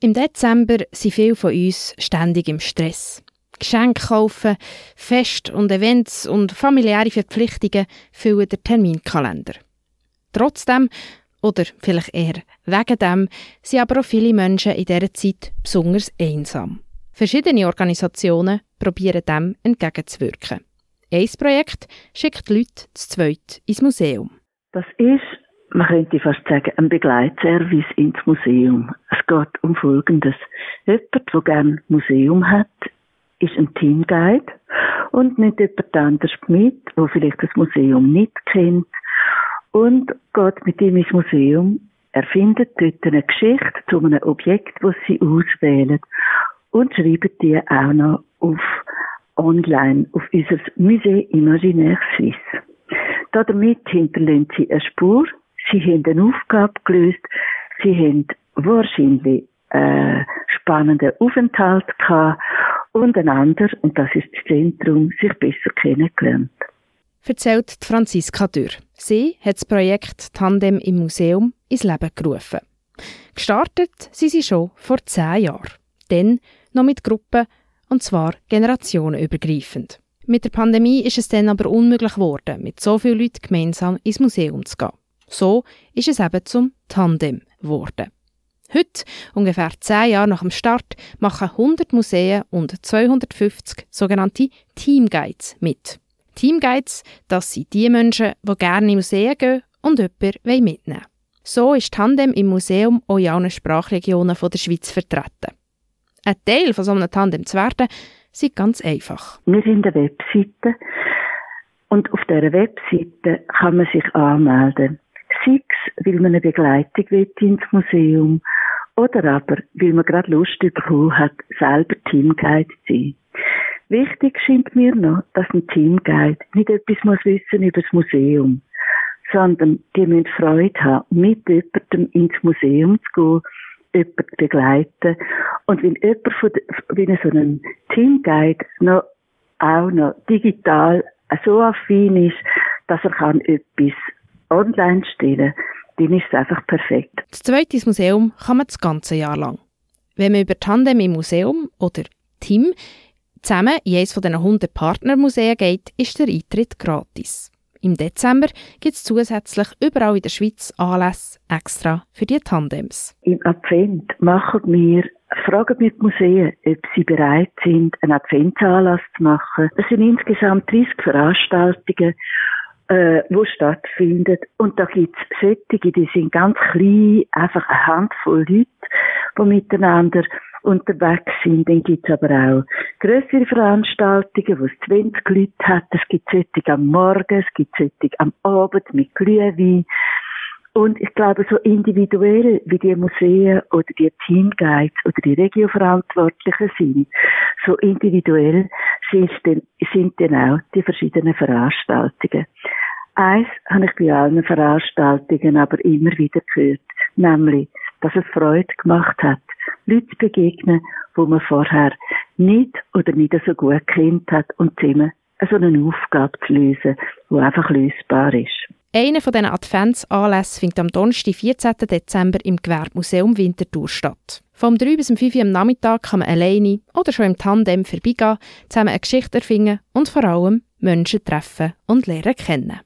Im Dezember sind viele von uns ständig im Stress. Geschenke kaufen, Fest- und Events und familiäre Verpflichtungen füllen den Terminkalender. Trotzdem, oder vielleicht eher wegen dem, sind aber auch viele Menschen in dieser Zeit besonders einsam. Verschiedene Organisationen probieren dem entgegenzuwirken. Ein Projekt schickt Leute zu zweit ins Museum. Das ist, man könnte fast sagen, ein Begleitservice ins Museum. Es geht um Folgendes. Jemand, der gerne Museum hat, ist ein Teamguide und nicht jemand anders mit, der vielleicht das Museum nicht kennt und geht mit ihm ins Museum. Er findet dort eine Geschichte zu einem Objekt, das sie auswählen und schreibt die auch noch auf online auf unser Musée Imaginaire Suisse. Damit hinterlassen sie eine Spur. Sie haben eine Aufgabe gelöst. Sie haben wahrscheinlich einen spannenden Aufenthalt gehabt und einander, und das ist das Zentrum, sich besser kennengelernt. Erzählt Franziska Dürr. Sie hat das Projekt Tandem im Museum ins Leben gerufen. Gestartet sind sie schon vor zehn Jahren. Dann noch mit Gruppen, und zwar generationenübergreifend. Mit der Pandemie ist es dann aber unmöglich geworden, mit so vielen Leuten gemeinsam ins Museum zu gehen. So ist es eben zum Tandem geworden. Heute, ungefähr zehn Jahre nach dem Start, machen 100 Museen und 250 sogenannte Teamguides mit. Teamguides, das sind die Menschen, die gerne in Museen gehen und jemanden mitnehmen wollen. So ist Tandem im Museum auch in allen Sprachregionen der Schweiz vertreten. Ein Teil von so einem Tandem zu werden, ist ganz einfach. Wir sind eine Webseite und auf dieser Webseite kann man sich anmelden. Sei es, weil man eine Begleitung will ins Museum oder aber, weil man gerade Lust bekommen hat, selber Teamguide zu sein. Wichtig scheint mir noch, dass ein Teamguide nicht etwas muss wissen über das Museum, sondern die müssen Freude haben, mit jemandem ins Museum zu gehen, jemanden zu begleiten. Und wenn jemand von, wenn so ein Teamguide noch, auch noch digital so affin ist, dass er kann etwas online stellen dann ist es einfach perfekt. Das zweite Museum kann man das ganze Jahr lang. Wenn man über Tandem im Museum oder Team zusammen in eines von diesen 100 Partnermuseen geht, ist der Eintritt gratis. Im Dezember gibt es zusätzlich überall in der Schweiz Anlässe extra für die Tandems. Im Advent machen wir, fragen wir die Museen, ob sie bereit sind, einen Adventsanlass zu machen. Es sind insgesamt 30 Veranstaltungen äh, wo stattfindet. Und da gibt's Sättige, die sind ganz klein, einfach eine Handvoll Leute, die miteinander unterwegs sind. Dann gibt's aber auch größere Veranstaltungen, wo es 20 Leute hat. Es gibt Sättige am Morgen, es gibt Sättige am Abend mit Glühwein. Und ich glaube, so individuell wie die Museen oder die Teamguides oder die Regioverantwortlichen sind, so individuell sind dann, sind dann auch die verschiedenen Veranstaltungen. Eins habe ich bei allen Veranstaltungen aber immer wieder gehört, nämlich, dass es Freude gemacht hat, Leute zu begegnen, wo man vorher nicht oder nicht so gut kennt hat und zusammen so eine Aufgabe zu lösen, die einfach lösbar ist. Einer von diesen Adventsanlässen findet am Donnerstag, 14. Dezember im Gewerbemuseum Winterthur statt. Vom 3 bis 5 Uhr am Nachmittag kann man alleine oder schon im Tandem vorbeigehen, zusammen eine Geschichte erfinden und vor allem Menschen treffen und lernen kennen.